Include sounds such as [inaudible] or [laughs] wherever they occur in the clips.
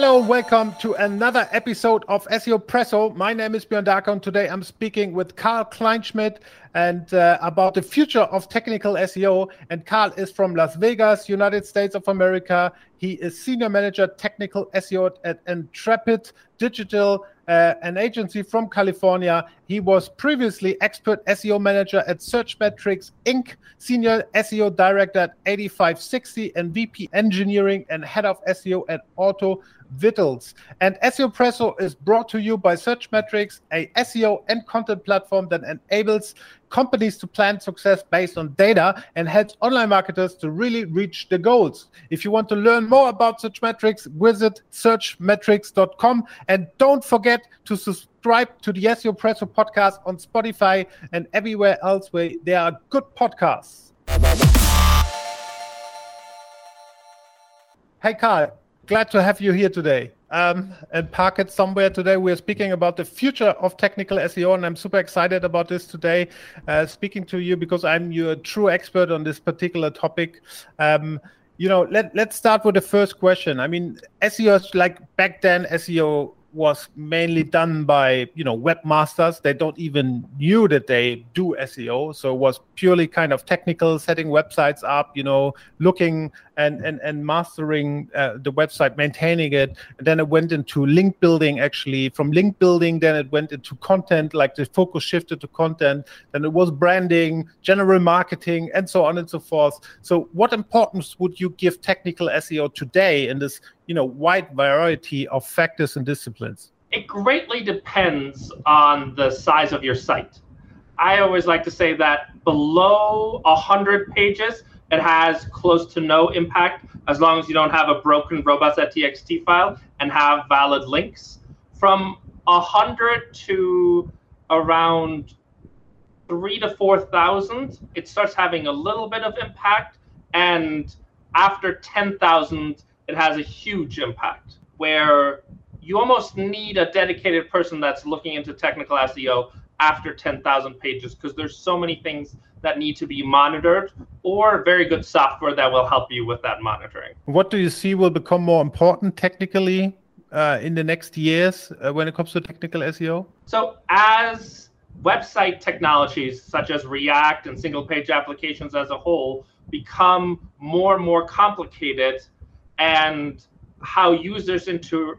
Hello, welcome to another episode of SEO Presso. My name is Björn Darko. Today I'm speaking with Karl Kleinschmidt and uh, about the future of technical SEO. And Karl is from Las Vegas, United States of America. He is senior manager technical SEO at Intrepid Digital, uh, an agency from California. He was previously expert SEO manager at Searchmetrics Inc., senior SEO director at 8560, and VP engineering and head of SEO at Auto Vittles. And SEO Presso is brought to you by Searchmetrics, a SEO and content platform that enables companies to plan success based on data and helps online marketers to really reach the goals. If you want to learn more about Searchmetrics, visit searchmetrics.com and don't forget to subscribe to the SEO Presso podcast on Spotify and everywhere else where there are good podcasts. Hey, Karl, glad to have you here today um, and park it somewhere today. We're speaking about the future of technical SEO, and I'm super excited about this today. Uh, speaking to you because I'm your true expert on this particular topic. Um, you know, let let's start with the first question. I mean, SEO like back then, SEO was mainly done by you know webmasters. They don't even knew that they do seo so it was purely kind of technical setting websites up you know looking and and, and mastering uh, the website maintaining it. And then it went into link building actually. From link building then it went into content like the focus shifted to content. Then it was branding general marketing and so on and so forth. So what importance would you give technical seo today in this you know wide variety of factors and disciplines? It greatly depends on the size of your site. I always like to say that below 100 pages, it has close to no impact as long as you don't have a broken robots.txt file and have valid links. From 100 to around three to 4,000, it starts having a little bit of impact. And after 10,000, it has a huge impact where you almost need a dedicated person that's looking into technical SEO after 10,000 pages because there's so many things that need to be monitored or very good software that will help you with that monitoring. What do you see will become more important technically uh, in the next years uh, when it comes to technical SEO? So, as website technologies such as React and single page applications as a whole become more and more complicated, and how users inter-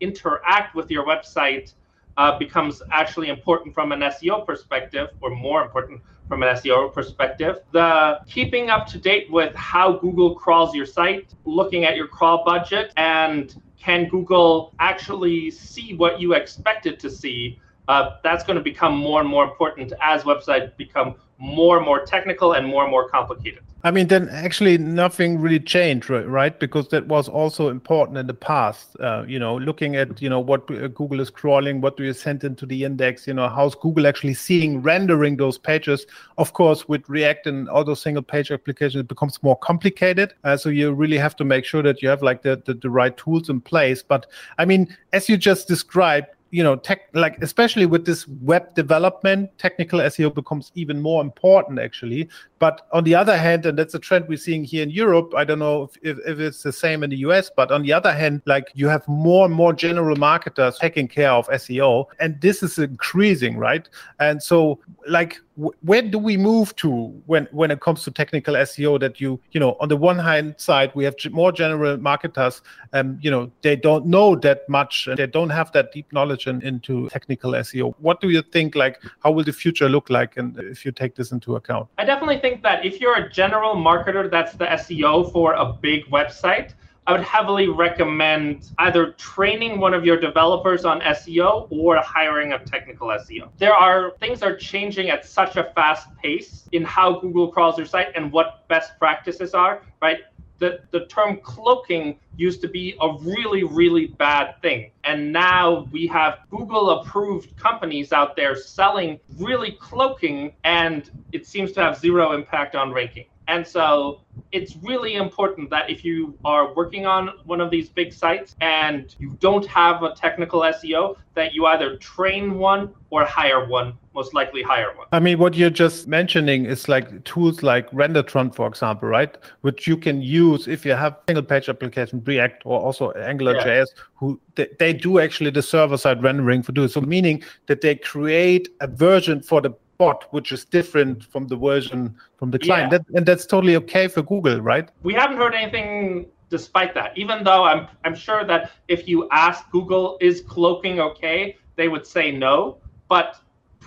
interact with your website uh, becomes actually important from an SEO perspective, or more important from an SEO perspective. The keeping up to date with how Google crawls your site, looking at your crawl budget, and can Google actually see what you expected to see? Uh, that's going to become more and more important as websites become more and more technical and more and more complicated. I mean, then actually nothing really changed, right? Because that was also important in the past. Uh, you know, looking at you know what uh, Google is crawling, what do you send into the index? You know, how's Google actually seeing rendering those pages? Of course, with React and all those single page applications, it becomes more complicated. Uh, so you really have to make sure that you have like the, the the right tools in place. But I mean, as you just described, you know tech like especially with this web development technical seo becomes even more important actually but on the other hand and that's a trend we're seeing here in europe i don't know if, if, if, it's the same in the us but on the other hand like you have more and more general marketers taking care of seo and this is increasing right and so like where do we move to when when it comes to technical SEO? That you you know on the one hand side we have more general marketers, um, you know they don't know that much and they don't have that deep knowledge in, into technical SEO. What do you think? Like how will the future look like? And if you take this into account, I definitely think that if you're a general marketer, that's the SEO for a big website I would heavily recommend either training one of your developers on SEO or hiring a technical SEO. There are things are changing at such a fast pace in how Google crawls your site and what best practices are, right? The, the term cloaking used to be a really, really bad thing. And now we have Google approved companies out there selling really cloaking, and it seems to have zero impact on ranking. And so it's really important that if you are working on one of these big sites and you don't have a technical SEO, that you either train one or hire one, most likely hire one. I mean, what you're just mentioning is like tools like Rendertron, for example, right? Which you can use if you have single page application, React or also AngularJS, yeah. who they, they do actually the server side rendering for do so, meaning that they create a version for the bot which is different mm. from the version from the client. Yeah. That, and that's totally okay for Google, right? We haven't heard anything despite that. Even though I'm I'm sure that if you ask Google is cloaking okay, they would say no. But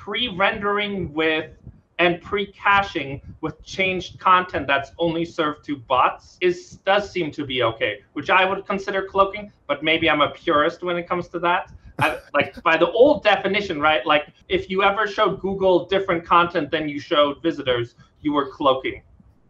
pre-rendering with and pre-caching with changed content that's only served to bots is does seem to be okay, which I would consider cloaking, but maybe I'm a purist when it comes to that. Like by the old definition, right? Like if you ever showed Google different content than you showed visitors, you were cloaking.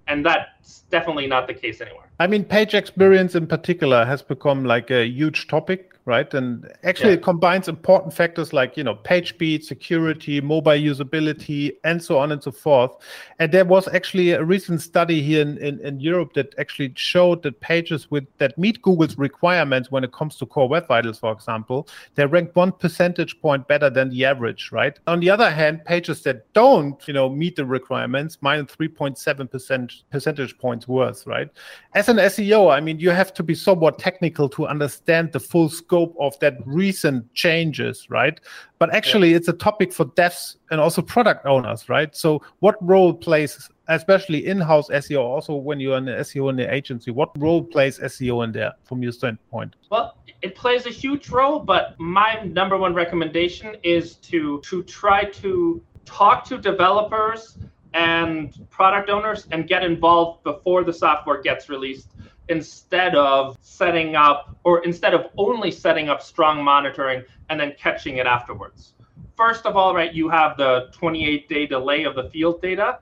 And that's definitely not the case anymore. I mean, page experience in particular has become like a huge topic right? And actually, yeah. it combines important factors like you know page speed, security, mobile usability, and so on and so forth. And there was actually a recent study here in, in, in Europe that actually showed that pages with that meet Google's requirements when it comes to core web vitals, for example, they rank one percentage point better than the average, right? On the other hand, pages that don't you know meet the requirements, minus 3.7 percent percentage points worse, right? As an SEO, I mean, you have to be somewhat technical to understand the full scope scope of that recent changes, right? But actually, yeah. it's a topic for devs and also product owners, right? So, what role plays, especially in-house SEO, also when you're an SEO in the agency, what role plays SEO in there from your standpoint? Well, it plays a huge role, but my number one recommendation is to to try to talk to developers and product owners and get involved before the software gets released instead of setting up or instead of only setting up strong monitoring and then catching it afterwards. First of all, right, you have the 28 day delay of the field data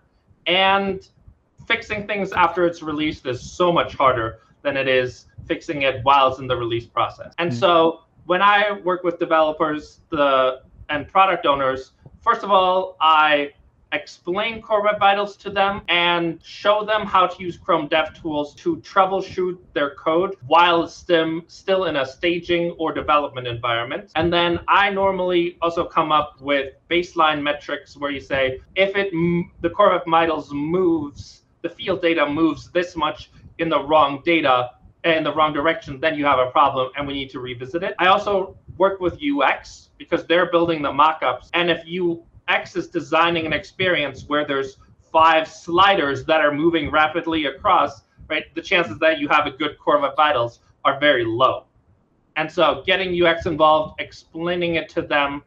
and fixing things after it's released is so much harder than it is fixing it while it's in the release process. And mm-hmm. so when I work with developers the and product owners, first of all, I explain Core Web Vitals to them, and show them how to use Chrome DevTools to troubleshoot their code while still, still in a staging or development environment. And then I normally also come up with baseline metrics where you say, if it the Core Web Vitals moves, the field data moves this much in the wrong data, eh, in the wrong direction, then you have a problem and we need to revisit it. I also work with UX because they're building the mockups. And if you X is designing an experience where there's five sliders that are moving rapidly across, right? The chances that you have a good core web vitals are very low. And so getting UX involved, explaining it to them,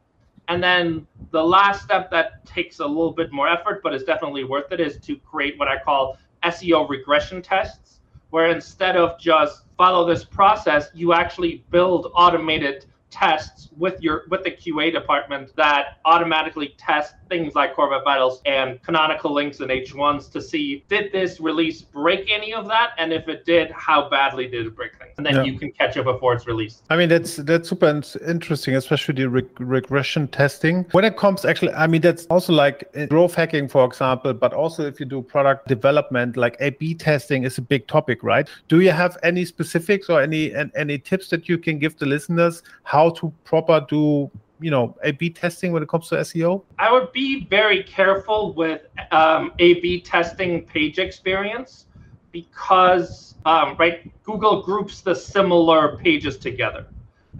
and then the last step that takes a little bit more effort, but is definitely worth it, is to create what I call SEO regression tests, where instead of just follow this process, you actually build automated tests with your with the QA department that automatically test things like Core Vitals and canonical links and H1s to see did this release break any of that, and if it did, how badly did it break things, and then yeah. you can catch it before it's released. I mean, that's that's super interesting, especially the reg- regression testing. When it comes, actually, I mean, that's also like uh, growth hacking, for example, but also if you do product development, like A/B testing is a big topic, right? Do you have any specifics or any any tips that you can give the listeners how to proper do you know A/B testing when it comes to SEO? I would be very careful with um, A/B testing page experience because um, right Google groups the similar pages together,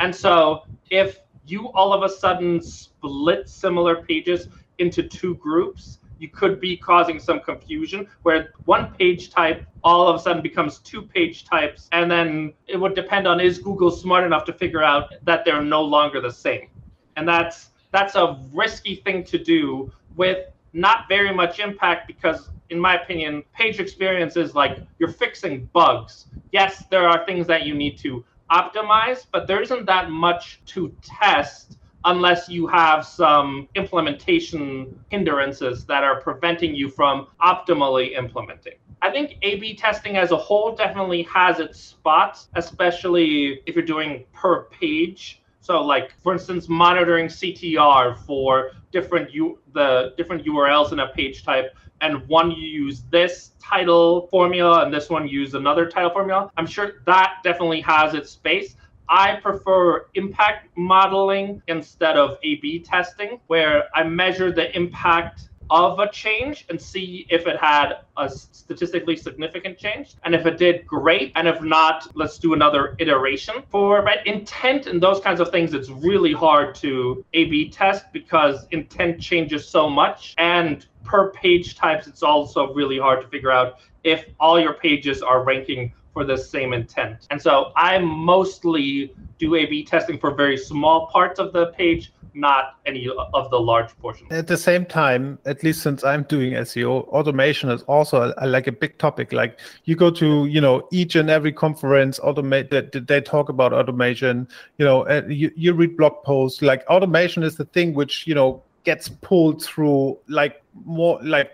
and so if you all of a sudden split similar pages into two groups, you could be causing some confusion where one page type all of a sudden becomes two page types and then it would depend on is google smart enough to figure out that they're no longer the same. And that's that's a risky thing to do with not very much impact because in my opinion page experience is like you're fixing bugs. Yes there are things that you need to optimize but there isn't that much to test unless you have some implementation hindrances that are preventing you from optimally implementing. I think A B testing as a whole definitely has its spots, especially if you're doing per page. So like for instance monitoring CTR for different U the different URLs in a page type and one you use this title formula and this one use another title formula. I'm sure that definitely has its space. I prefer impact modeling instead of A B testing, where I measure the impact of a change and see if it had a statistically significant change. And if it did, great. And if not, let's do another iteration. For right, intent and those kinds of things, it's really hard to A B test because intent changes so much. And per page types, it's also really hard to figure out if all your pages are ranking for the same intent. And so I mostly do A B testing for very small parts of the page, not any of the large portions. At the same time, at least since I'm doing SEO, automation is also a, a, like a big topic. Like you go to, you know, each and every conference, automate that they talk about automation. You know, you, you read blog posts. Like automation is the thing which you know gets pulled through like more like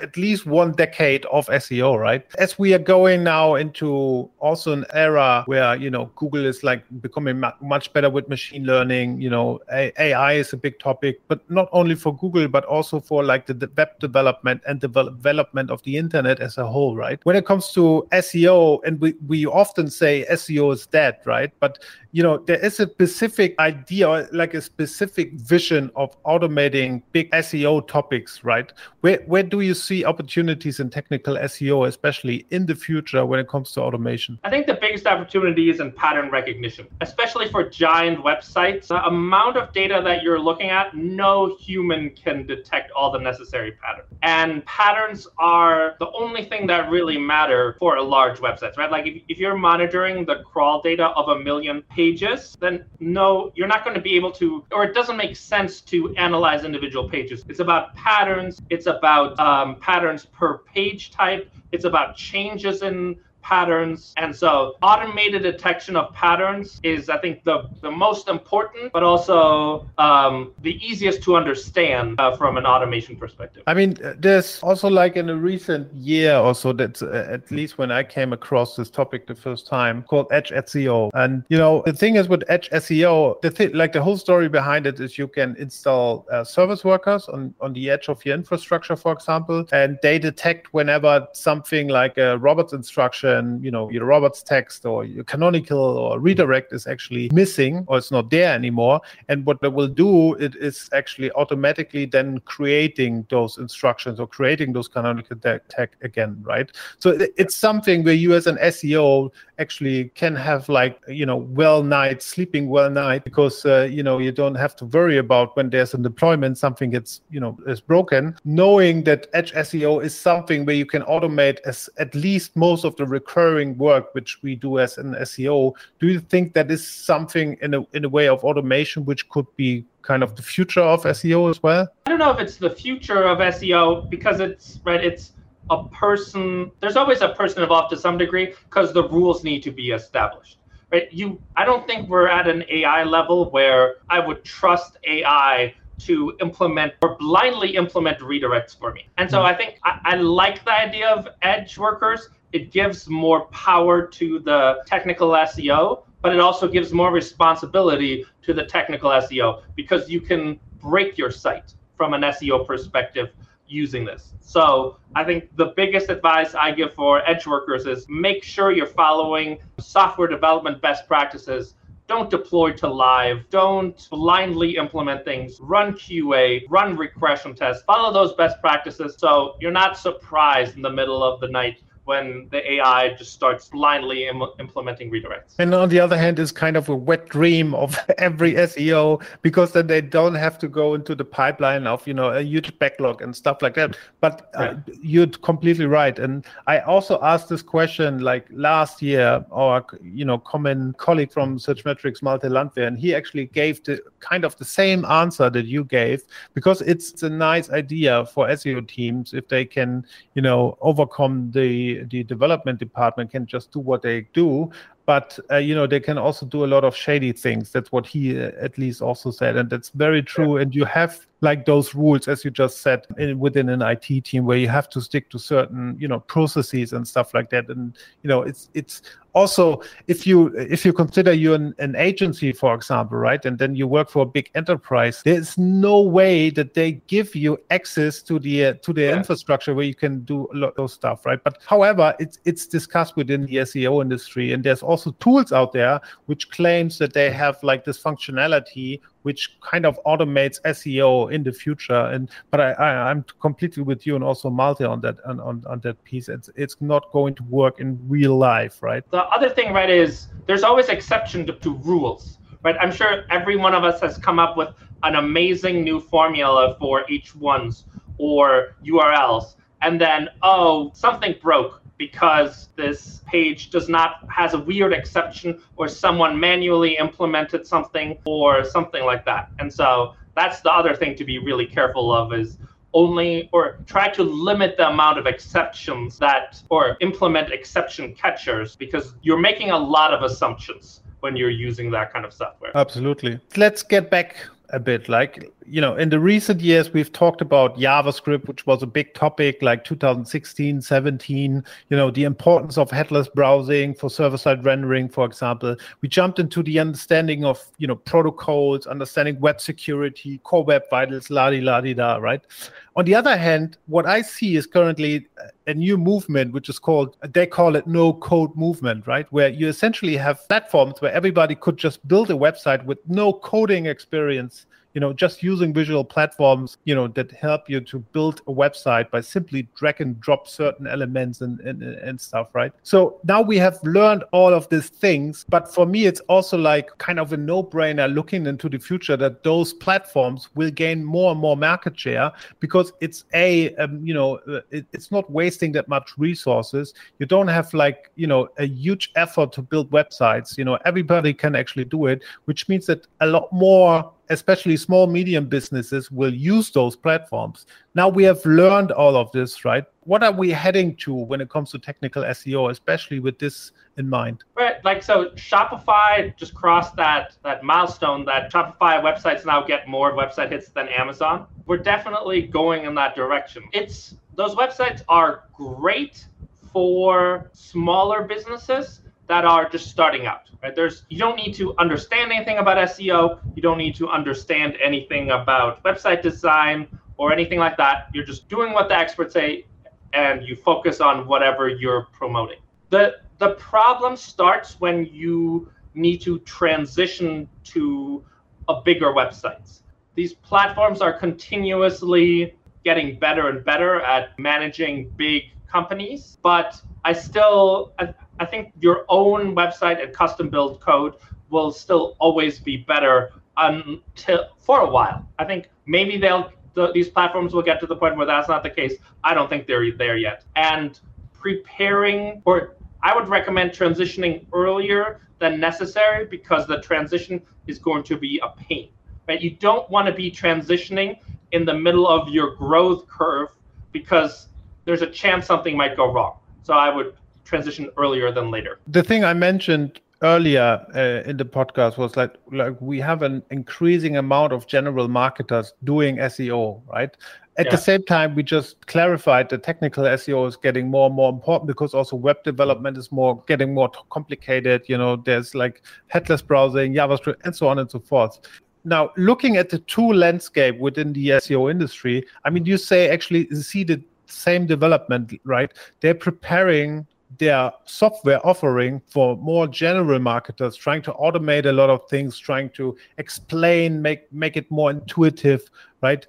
at least one decade of SEO, right? As we are going now into also an era where, you know, Google is like becoming much better with machine learning, you know, AI is a big topic, but not only for Google, but also for like the web development and development of the internet as a whole, right? When it comes to SEO, and we, we often say SEO is dead, right? But you know there is a specific idea like a specific vision of automating big seo topics right? Where where do you see opportunities in technical seo especially in the future when it comes to automation? I think the biggest opportunity is in pattern recognition especially for giant websites. The amount of data that you're looking at no human can detect all the necessary patterns and patterns are the only thing that really matter for a large website right? Like if, if you're monitoring the crawl data of a million pages, then no, you're not going to be able to, or it doesn't make sense to analyze individual pages. It's about patterns. It's about um, patterns per page type. It's about changes in patterns. And so automated detection of patterns is, I think, the, the most important, but also um, the easiest to understand uh, from an automation perspective. I mean, there's also like in a recent year or so, that's uh, at least when I came across this topic the first time called Edge SEO. And, you know, the thing is with Edge SEO, the thing, like the whole story behind it is you can install uh, service workers on, on the edge of your infrastructure, for example, and they detect whenever something like a robots instruction you know your robots text or your canonical or redirect is actually missing or it's not there anymore. And what they will do it is actually automatically then creating those instructions or creating those canonical tag again right? So it's something where you as an seo actually can have like you know well night sleeping well night because uh, you know you don't have to worry about when there's a deployment something gets you know is broken knowing that edge seo is something where you can automate as at least most of the recurring work which we do as an SEO, do you think that is something in a in a way of automation which could be kind of the future of SEO as well? I don't know if it's the future of SEO because it's right. It's a person. There's always a person involved to some degree because the rules need to be established. Right? You. I don't think we're at an AI level where I would trust AI to implement or blindly implement redirects for me. And so mm-hmm. I think I, I, like the idea of edge workers it gives more power to the technical SEO, but it also gives more responsibility to the technical SEO because you can break your site from an SEO perspective using this. So I think the biggest advice I give for edge workers is make sure you're following software development best practices. Don't deploy to live. Don't blindly implement things. Run QA, run regression tests. Follow those best practices so you're not surprised in the middle of the night when the AI just starts blindly Im- implementing redirects. And on the other hand, is kind of a wet dream of [laughs] every SEO because then they don't have to go into the pipeline of you know a huge backlog and stuff like that. But uh, you're completely right. And I also asked this question like last year, our you know common colleague from Searchmetrics, Malte Landwehr, and he actually gave the kind of the same answer that you gave because it's a nice idea for SEO teams if they can you know overcome the the development department can just do what they do but uh, you know they can also do a lot of shady things. That's what he uh, at least also said, and that's very true. Yeah. And you have like those rules, as you just said, in, within an IT team where you have to stick to certain you know processes and stuff like that. And you know it's it's also if you if you consider you're an, an, agency for example right and then you work for a big enterprise there's no way that they give you access to the uh, to the yeah. infrastructure where you can do a lot of stuff right but however it's it's discussed within the seo industry and there's also tools out there which claims that they have like this functionality which kind of automates SEO in the future. And but I, I am completely with you and also Malte on that on, on, on that piece. It's it's not going to work in real life, right? The other thing, right, is there's always exception to, to rules, right? I'm sure every one of us has come up with an amazing new formula for H1s or URLs, and then oh something broke because this page does not has a weird exception or someone manually implemented something or something like that. And so that's the other thing to be really careful of is only or try to limit the amount of exceptions that or implement exception catchers because you're making a lot of assumptions when you're using that kind of software. Absolutely. Let's get back a bit like you know in the recent years we've talked about javascript which was a big topic like 2016 17 you know the importance of headless browsing for server-side rendering for example. We jumped into the understanding of you know protocols understanding web security core web vitals la di la di da right on the other hand what i see is currently a new movement which is called they call it no code movement right? Where you essentially have platforms where everybody could just build a website with no coding experience you know just using visual platforms you know that help you to build a website by simply drag and drop certain elements and, and and stuff right? So now we have learned all of these things but for me it's also like kind of a no-brainer looking into the future that those platforms will gain more and more market share because it's a um, you know uh, it, it's not wasting that much resources. You don't have like you know a huge effort to build websites. You know everybody can actually do it which means that a lot more especially small medium businesses will use those platforms. Now we have learned all of this right? What are we heading to when it comes to technical seo especially with this in mind? Right like so shopify just crossed that that milestone that shopify websites now get more website hits than amazon. We're definitely going in that direction. It's those websites are great for smaller businesses that are just starting out. Right? There's you don't need to understand anything about SEO. You don't need to understand anything about website design or anything like that. You're just doing what the experts say, and you focus on whatever you're promoting. the The problem starts when you need to transition to a bigger websites. These platforms are continuously getting better and better at managing big companies, but I still I think your own website and custom build code will still always be better until for a while. I think maybe they'll the, these platforms will get to the point where that's not the case. I don't think they're there yet. And preparing or I would recommend transitioning earlier than necessary because the transition is going to be a pain. Right? You don't want to be transitioning in the middle of your growth curve because there's a chance something might go wrong. So I would transition earlier than later. The thing I mentioned earlier uh, in the podcast was like like we have an increasing amount of general marketers doing SEO, right? At yeah. the same time, we just clarified that technical SEO is getting more and more important because also web development is more getting more complicated. You know, there's like headless browsing, JavaScript, and so on and so forth. Now, looking at the tool landscape within the SEO industry, I mean, you say actually see the same development, right? They're preparing their software offering for more general marketers, trying to automate a lot of things, trying to explain, make make it more intuitive, right?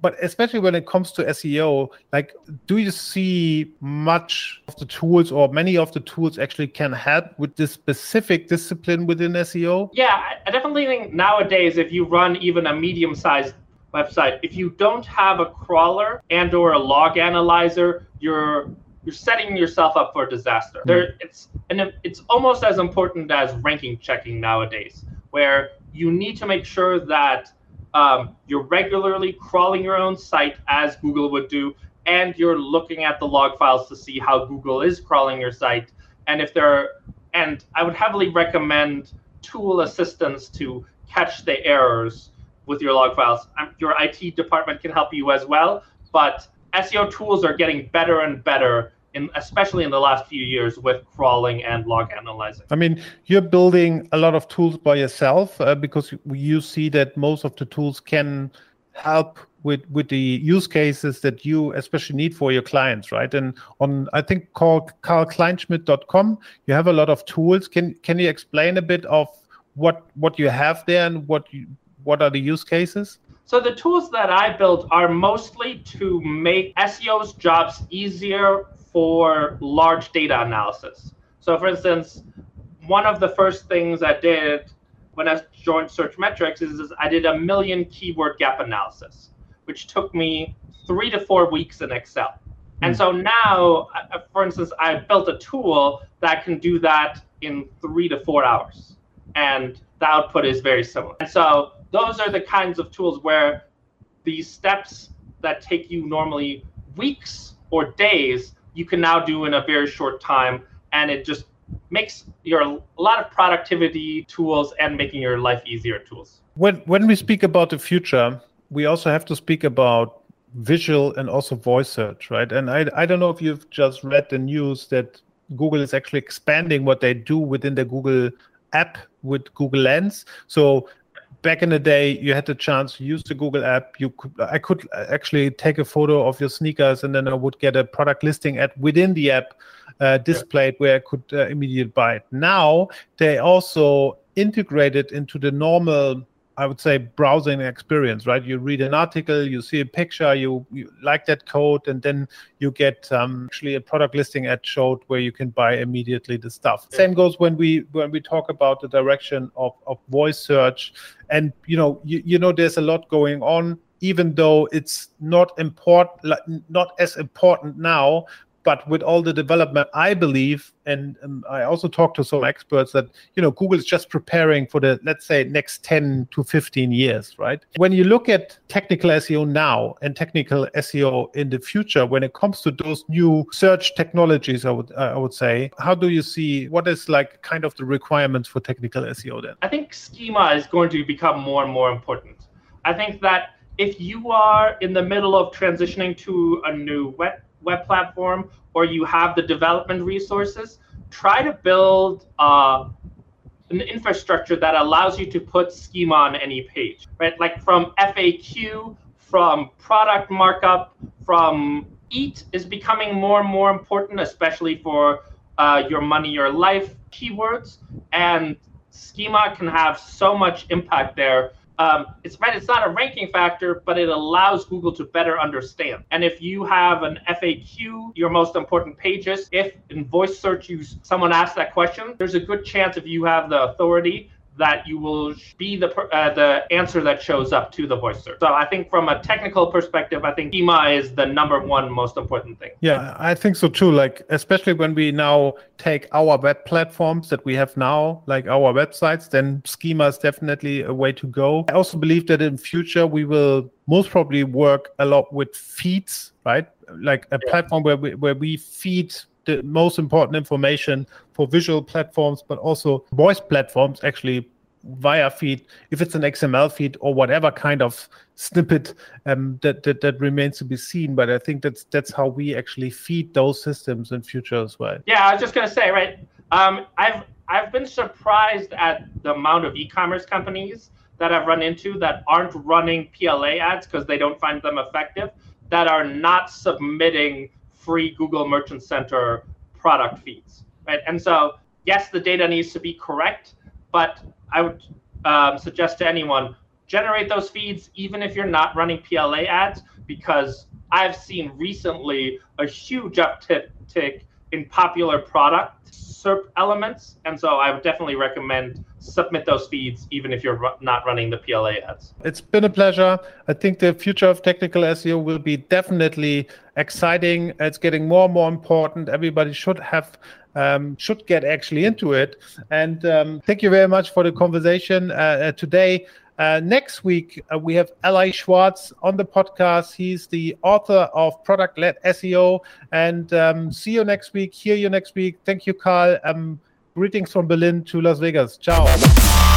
But especially when it comes to SEO, like, do you see much of the tools or many of the tools actually can help with this specific discipline within SEO? Yeah, I definitely think nowadays, if you run even a medium-sized website, if you don't have a crawler and or a log analyzer, you're you're setting yourself up for disaster. There, it's and it's almost as important as ranking checking nowadays, where you need to make sure that um, you're regularly crawling your own site as Google would do, and you're looking at the log files to see how Google is crawling your site, and if there are and I would heavily recommend tool assistance to catch the errors with your log files. Your IT department can help you as well, but SEO tools are getting better and better in, especially in the last few years with crawling and log analyzing. I mean, you're building a lot of tools by yourself uh, because you see that most of the tools can help with with the use cases that you especially need for your clients, right? And on I think called karlkleinschmidt.com, you have a lot of tools. Can can you explain a bit of what what you have there and what you, what are the use cases? So the tools that I built are mostly to make SEO's jobs easier for large data analysis. So for instance, one of the first things I did when I joined Searchmetrics is, is I did a million keyword gap analysis which took me three to four weeks in Excel. And hmm. so now, uh, for instance, I built a tool that can do that in three to four hours. And the output is very similar. And so those are the kinds of tools where these steps that take you normally weeks or days, you can now do in a very short time. And it just makes your a lot of productivity tools and making your life easier tools. When when we speak about the future, we also have to speak about visual and also voice search, right? And I, I don't know if you've just read the news that Google is actually expanding what they do within the Google app with Google Lens. So back in the day, you had the chance to use the Google app. You could, I could actually take a photo of your sneakers, and then I would get a product listing ad within the app uh, displayed, yeah. where I could uh, immediately buy it. Now they also integrated into the normal I would say browsing experience, right? You read an article, you see a picture, you, you like that code, and then you get um, actually a product listing ad showed where you can buy immediately the stuff. Yeah. Same goes when we when we talk about the direction of, of voice search, and you know you, you know there's a lot going on even though it's not important not as important now but with all the development i believe and i also talked to some experts that you know google is just preparing for the let's say next 10 to 15 years right? When you look at technical seo now and technical seo in the future when it comes to those new search technologies i would uh, i would say how do you see what is like kind of the requirements for technical seo then? I think schema is going to become more and more important. I think that if you are in the middle of transitioning to a new web web platform or you have the development resources, try to build uh, an infrastructure that allows you to put schema on any page, right? Like from FAQ, from product markup, from EAT is becoming more and more important, especially for uh, your money, your life keywords. And schema can have so much impact there um, it's right, it's not a ranking factor, but it allows Google to better understand. And if you have an FAQ, your most important pages, if in voice search you someone asks that question, there's a good chance if you have the authority that you will be the uh, the answer that shows up to the voice search. So I think from a technical perspective, I think schema is the number one most important thing. Yeah, I think so too. Like especially when we now take our web platforms that we have now, like our websites, then schema is definitely a way to go. I also believe that in future we will most probably work a lot with feeds, right? Like a yeah. platform where we where we feed the most important information for visual platforms, but also voice platforms actually via feed, if it's an XML feed or whatever kind of snippet um, that, that that remains to be seen. But I think that's that's how we actually feed those systems in future as well. Yeah, I was just gonna say, right? Um, I've I've been surprised at the amount of e-commerce companies that I've run into that aren't running PLA ads because they don't find them effective, that are not submitting free Google Merchant Center product feeds, right? And so, yes, the data needs to be correct, but I would um, suggest to anyone generate those feeds even if you're not running PLA ads, because I've seen recently a huge uptick in popular product SERP elements, and so I would definitely recommend submit those feeds even if you're not running the PLA ads. It's been a pleasure. I think the future of technical SEO will be definitely exciting. It's getting more and more important. Everybody should have um, should get actually into it. And um, thank you very much for the conversation uh, uh, today. Uh, next week, uh, we have Eli Schwartz on the podcast. He's the author of Product Led SEO. And um, see you next week. Hear you next week. Thank you, Karl. Um, Greetings from Berlin to Las Vegas. Ciao.